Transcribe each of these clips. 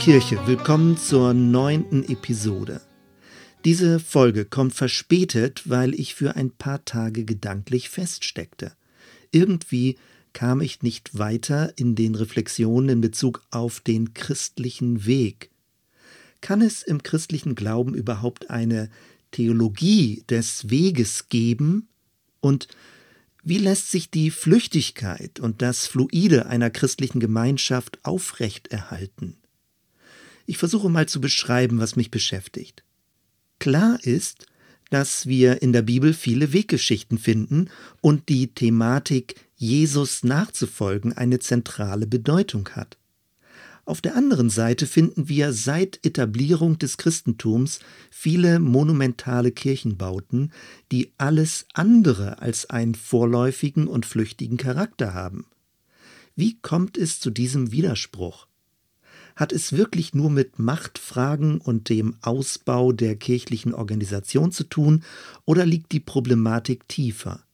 Kirche, willkommen zur neunten Episode. Diese Folge kommt verspätet, weil ich für ein paar Tage gedanklich feststeckte. Irgendwie kam ich nicht weiter in den Reflexionen in Bezug auf den christlichen Weg. Kann es im christlichen Glauben überhaupt eine Theologie des Weges geben? Und wie lässt sich die Flüchtigkeit und das Fluide einer christlichen Gemeinschaft aufrechterhalten? Ich versuche mal zu beschreiben, was mich beschäftigt. Klar ist, dass wir in der Bibel viele Weggeschichten finden und die Thematik Jesus nachzufolgen eine zentrale Bedeutung hat. Auf der anderen Seite finden wir seit Etablierung des Christentums viele monumentale Kirchenbauten, die alles andere als einen vorläufigen und flüchtigen Charakter haben. Wie kommt es zu diesem Widerspruch? Hat es wirklich nur mit Machtfragen und dem Ausbau der kirchlichen Organisation zu tun oder liegt die Problematik tiefer?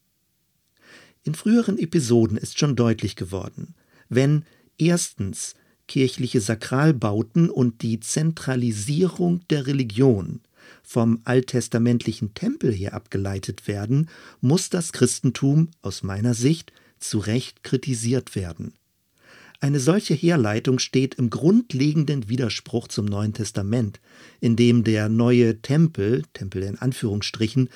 In früheren Episoden ist schon deutlich geworden, wenn erstens kirchliche Sakralbauten und die Zentralisierung der Religion vom alttestamentlichen Tempel her abgeleitet werden, muss das Christentum aus meiner Sicht zu Recht kritisiert werden. Eine solche Herleitung steht im grundlegenden Widerspruch zum Neuen Testament, in dem der neue Tempel, Tempel in Anführungsstrichen,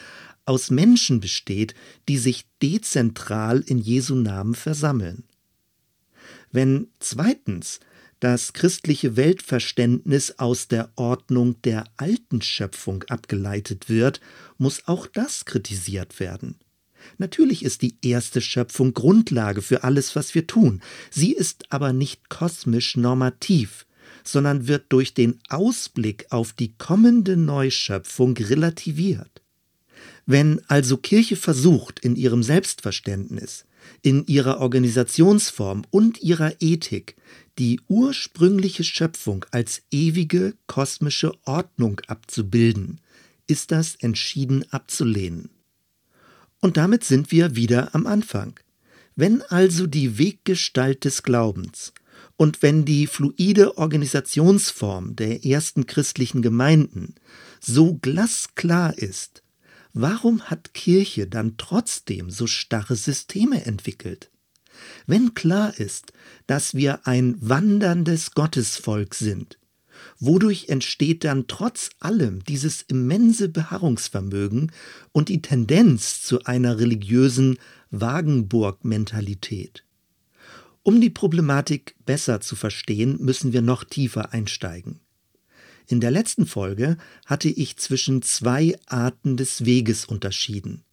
aus Menschen besteht, die sich dezentral in Jesu Namen versammeln. Wenn zweitens das christliche Weltverständnis aus der Ordnung der alten Schöpfung abgeleitet wird, muss auch das kritisiert werden. Natürlich ist die erste Schöpfung Grundlage für alles, was wir tun. Sie ist aber nicht kosmisch normativ, sondern wird durch den Ausblick auf die kommende Neuschöpfung relativiert. Wenn also Kirche versucht, in ihrem Selbstverständnis, in ihrer Organisationsform und ihrer Ethik die ursprüngliche Schöpfung als ewige kosmische Ordnung abzubilden, ist das entschieden abzulehnen. Und damit sind wir wieder am Anfang. Wenn also die Weggestalt des Glaubens und wenn die fluide Organisationsform der ersten christlichen Gemeinden so glasklar ist, warum hat Kirche dann trotzdem so starre Systeme entwickelt? Wenn klar ist, dass wir ein wanderndes Gottesvolk sind, wodurch entsteht dann trotz allem dieses immense Beharrungsvermögen und die Tendenz zu einer religiösen Wagenburg-Mentalität? Um die Problematik besser zu verstehen, müssen wir noch tiefer einsteigen. In der letzten Folge hatte ich zwischen zwei Arten des Weges unterschieden.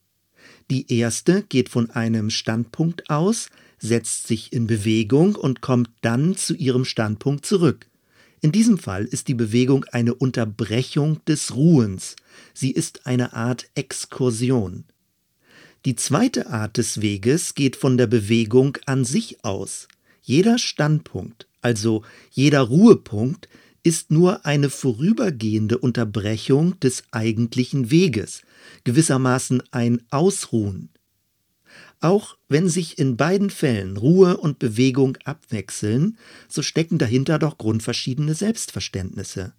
Die erste geht von einem Standpunkt aus, setzt sich in Bewegung und kommt dann zu ihrem Standpunkt zurück. In diesem Fall ist die Bewegung eine Unterbrechung des Ruhens. Sie ist eine Art Exkursion. Die zweite Art des Weges geht von der Bewegung an sich aus. Jeder Standpunkt, also jeder Ruhepunkt, ist nur eine vorübergehende Unterbrechung des eigentlichen Weges, gewissermaßen ein Ausruhen. Auch wenn sich in beiden Fällen Ruhe und Bewegung abwechseln, so stecken dahinter doch grundverschiedene Selbstverständnisse.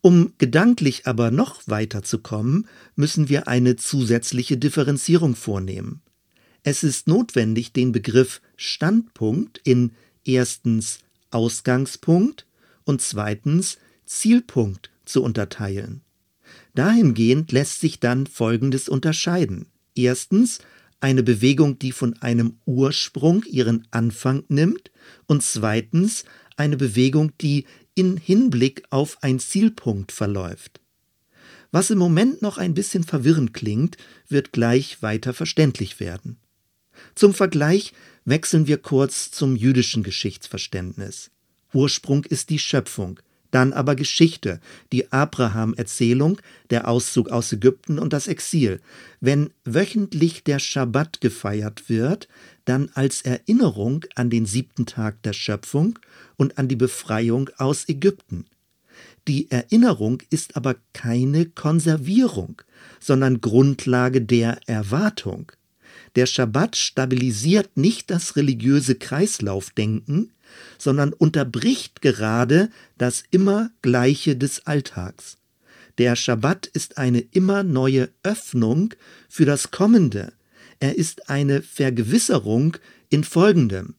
Um gedanklich aber noch weiter zu kommen, müssen wir eine zusätzliche Differenzierung vornehmen. Es ist notwendig, den Begriff Standpunkt in erstens Ausgangspunkt und zweitens Zielpunkt zu unterteilen. Dahingehend lässt sich dann Folgendes unterscheiden. Erstens eine Bewegung, die von einem Ursprung ihren Anfang nimmt und zweitens eine Bewegung, die in Hinblick auf ein Zielpunkt verläuft. Was im Moment noch ein bisschen verwirrend klingt, wird gleich weiter verständlich werden. Zum Vergleich wechseln wir kurz zum jüdischen Geschichtsverständnis. Ursprung ist die Schöpfung, dann aber Geschichte, die Abraham-Erzählung, der Auszug aus Ägypten und das Exil. Wenn wöchentlich der Schabbat gefeiert wird, dann als Erinnerung an den siebten Tag der Schöpfung und an die Befreiung aus Ägypten. Die Erinnerung ist aber keine Konservierung, sondern Grundlage der Erwartung. Der Schabbat stabilisiert nicht das religiöse Kreislaufdenken, sondern unterbricht gerade das immer Gleiche des Alltags. Der Schabbat ist eine immer neue Öffnung für das Kommende. Er ist eine Vergewisserung in Folgendem.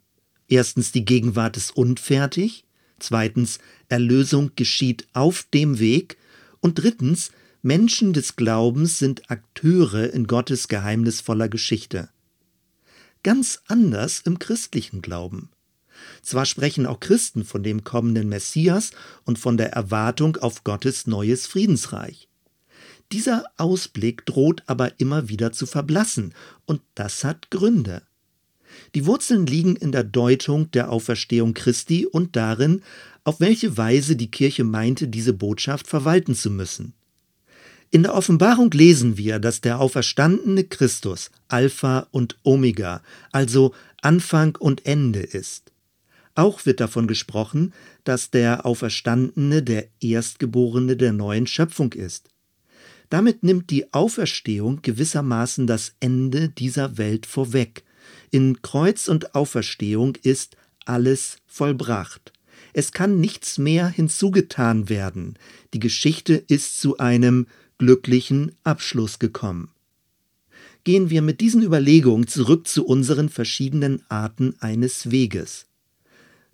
Erstens, die Gegenwart ist unfertig. Zweitens, Erlösung geschieht auf dem Weg. Und drittens, Menschen des Glaubens sind Akteure in Gottes geheimnisvoller Geschichte. Ganz anders im christlichen Glauben. Zwar sprechen auch Christen von dem kommenden Messias und von der Erwartung auf Gottes neues Friedensreich. Dieser Ausblick droht aber immer wieder zu verblassen, und das hat Gründe. Die Wurzeln liegen in der Deutung der Auferstehung Christi und darin, auf welche Weise die Kirche meinte, diese Botschaft verwalten zu müssen. In der Offenbarung lesen wir, dass der auferstandene Christus Alpha und Omega, also Anfang und Ende ist. Auch wird davon gesprochen, dass der Auferstandene der Erstgeborene der neuen Schöpfung ist. Damit nimmt die Auferstehung gewissermaßen das Ende dieser Welt vorweg. In Kreuz und Auferstehung ist alles vollbracht. Es kann nichts mehr hinzugetan werden. Die Geschichte ist zu einem glücklichen Abschluss gekommen. Gehen wir mit diesen Überlegungen zurück zu unseren verschiedenen Arten eines Weges.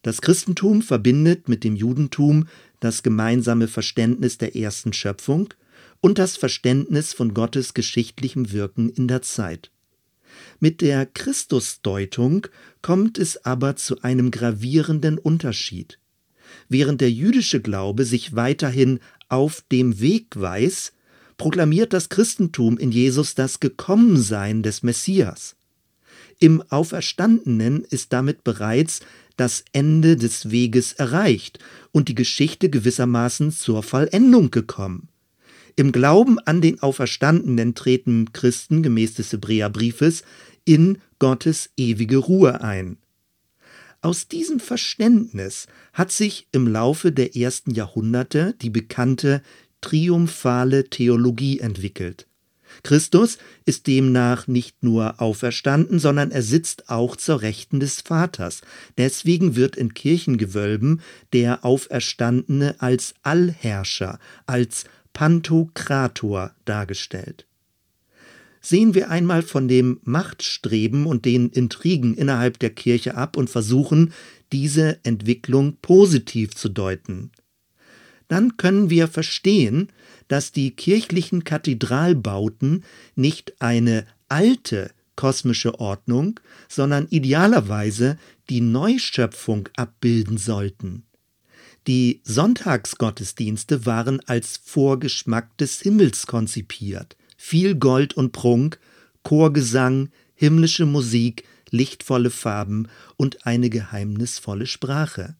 Das Christentum verbindet mit dem Judentum das gemeinsame Verständnis der ersten Schöpfung und das Verständnis von Gottes geschichtlichem Wirken in der Zeit. Mit der Christusdeutung kommt es aber zu einem gravierenden Unterschied. Während der jüdische Glaube sich weiterhin auf dem Weg weiß, proklamiert das Christentum in Jesus das Gekommensein des Messias. Im Auferstandenen ist damit bereits das Ende des Weges erreicht und die Geschichte gewissermaßen zur Vollendung gekommen. Im Glauben an den Auferstandenen treten Christen gemäß des Hebräerbriefes in Gottes ewige Ruhe ein. Aus diesem Verständnis hat sich im Laufe der ersten Jahrhunderte die bekannte triumphale Theologie entwickelt. Christus ist demnach nicht nur auferstanden, sondern er sitzt auch zur Rechten des Vaters. Deswegen wird in Kirchengewölben der Auferstandene als Allherrscher, als Pantokrator dargestellt. Sehen wir einmal von dem Machtstreben und den Intrigen innerhalb der Kirche ab und versuchen, diese Entwicklung positiv zu deuten dann können wir verstehen, dass die kirchlichen Kathedralbauten nicht eine alte kosmische Ordnung, sondern idealerweise die Neuschöpfung abbilden sollten. Die Sonntagsgottesdienste waren als Vorgeschmack des Himmels konzipiert. Viel Gold und Prunk, Chorgesang, himmlische Musik, lichtvolle Farben und eine geheimnisvolle Sprache.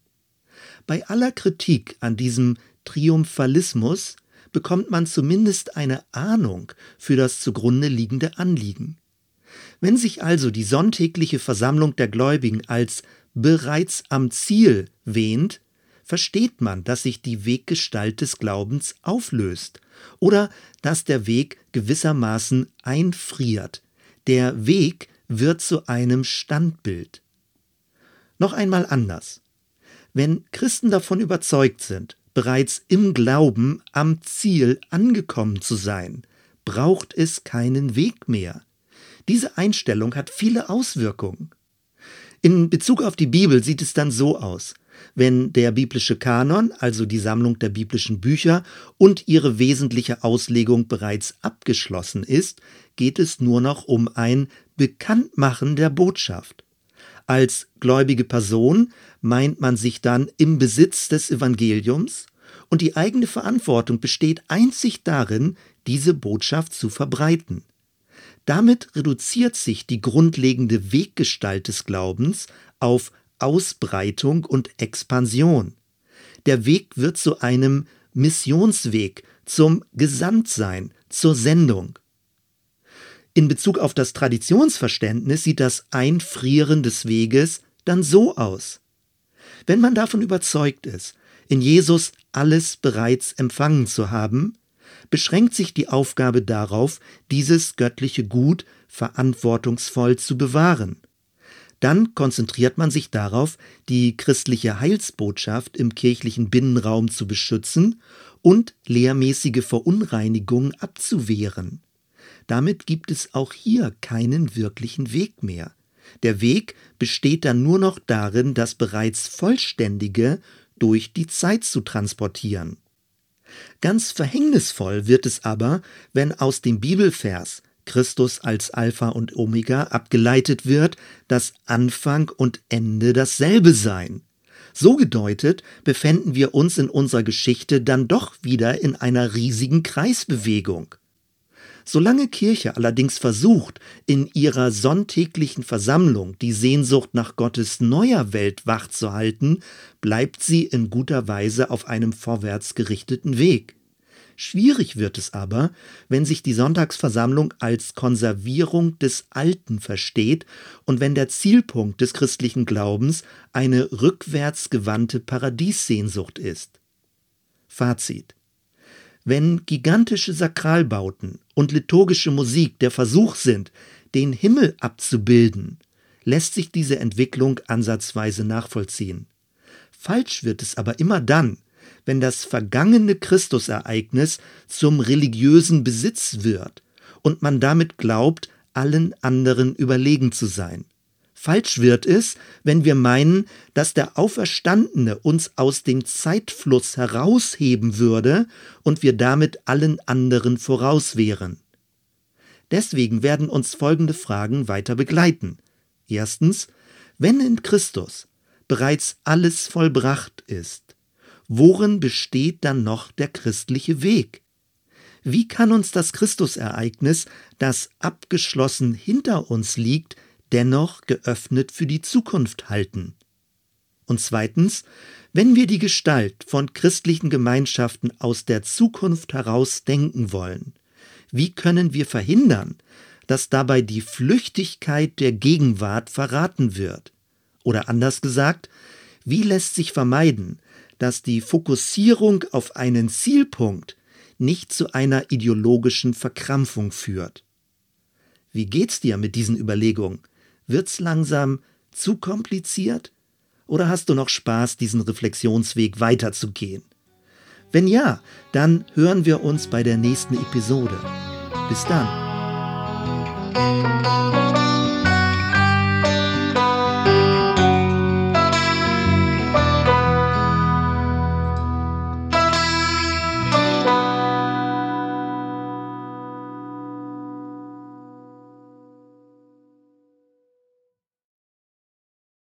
Bei aller Kritik an diesem Triumphalismus bekommt man zumindest eine Ahnung für das zugrunde liegende Anliegen. Wenn sich also die sonntägliche Versammlung der Gläubigen als bereits am Ziel wähnt, versteht man, dass sich die Weggestalt des Glaubens auflöst oder dass der Weg gewissermaßen einfriert. Der Weg wird zu einem Standbild. Noch einmal anders. Wenn Christen davon überzeugt sind, bereits im Glauben am Ziel angekommen zu sein, braucht es keinen Weg mehr. Diese Einstellung hat viele Auswirkungen. In Bezug auf die Bibel sieht es dann so aus. Wenn der biblische Kanon, also die Sammlung der biblischen Bücher und ihre wesentliche Auslegung bereits abgeschlossen ist, geht es nur noch um ein Bekanntmachen der Botschaft. Als gläubige Person meint man sich dann im Besitz des Evangeliums und die eigene Verantwortung besteht einzig darin, diese Botschaft zu verbreiten. Damit reduziert sich die grundlegende Weggestalt des Glaubens auf Ausbreitung und Expansion. Der Weg wird zu einem Missionsweg, zum Gesandtsein, zur Sendung. In Bezug auf das Traditionsverständnis sieht das Einfrieren des Weges dann so aus. Wenn man davon überzeugt ist, in Jesus alles bereits empfangen zu haben, beschränkt sich die Aufgabe darauf, dieses göttliche Gut verantwortungsvoll zu bewahren. Dann konzentriert man sich darauf, die christliche Heilsbotschaft im kirchlichen Binnenraum zu beschützen und lehrmäßige Verunreinigungen abzuwehren. Damit gibt es auch hier keinen wirklichen Weg mehr. Der Weg besteht dann nur noch darin, das bereits Vollständige durch die Zeit zu transportieren. Ganz verhängnisvoll wird es aber, wenn aus dem Bibelvers Christus als Alpha und Omega abgeleitet wird, dass Anfang und Ende dasselbe sein. So gedeutet befänden wir uns in unserer Geschichte dann doch wieder in einer riesigen Kreisbewegung. Solange Kirche allerdings versucht, in ihrer sonntäglichen Versammlung die Sehnsucht nach Gottes neuer Welt wachzuhalten, bleibt sie in guter Weise auf einem vorwärts gerichteten Weg. Schwierig wird es aber, wenn sich die Sonntagsversammlung als Konservierung des Alten versteht und wenn der Zielpunkt des christlichen Glaubens eine rückwärtsgewandte Paradiessehnsucht ist. Fazit wenn gigantische Sakralbauten und liturgische Musik der Versuch sind, den Himmel abzubilden, lässt sich diese Entwicklung ansatzweise nachvollziehen. Falsch wird es aber immer dann, wenn das vergangene Christusereignis zum religiösen Besitz wird und man damit glaubt, allen anderen überlegen zu sein. Falsch wird es, wenn wir meinen, dass der Auferstandene uns aus dem Zeitfluss herausheben würde und wir damit allen anderen voraus wären. Deswegen werden uns folgende Fragen weiter begleiten. Erstens, wenn in Christus bereits alles vollbracht ist, worin besteht dann noch der christliche Weg? Wie kann uns das Christusereignis, das abgeschlossen hinter uns liegt, dennoch geöffnet für die Zukunft halten. Und zweitens, wenn wir die Gestalt von christlichen Gemeinschaften aus der Zukunft heraus denken wollen, wie können wir verhindern, dass dabei die Flüchtigkeit der Gegenwart verraten wird? Oder anders gesagt, wie lässt sich vermeiden, dass die Fokussierung auf einen Zielpunkt nicht zu einer ideologischen Verkrampfung führt? Wie geht's dir mit diesen Überlegungen? Wird's langsam zu kompliziert? Oder hast du noch Spaß, diesen Reflexionsweg weiterzugehen? Wenn ja, dann hören wir uns bei der nächsten Episode. Bis dann.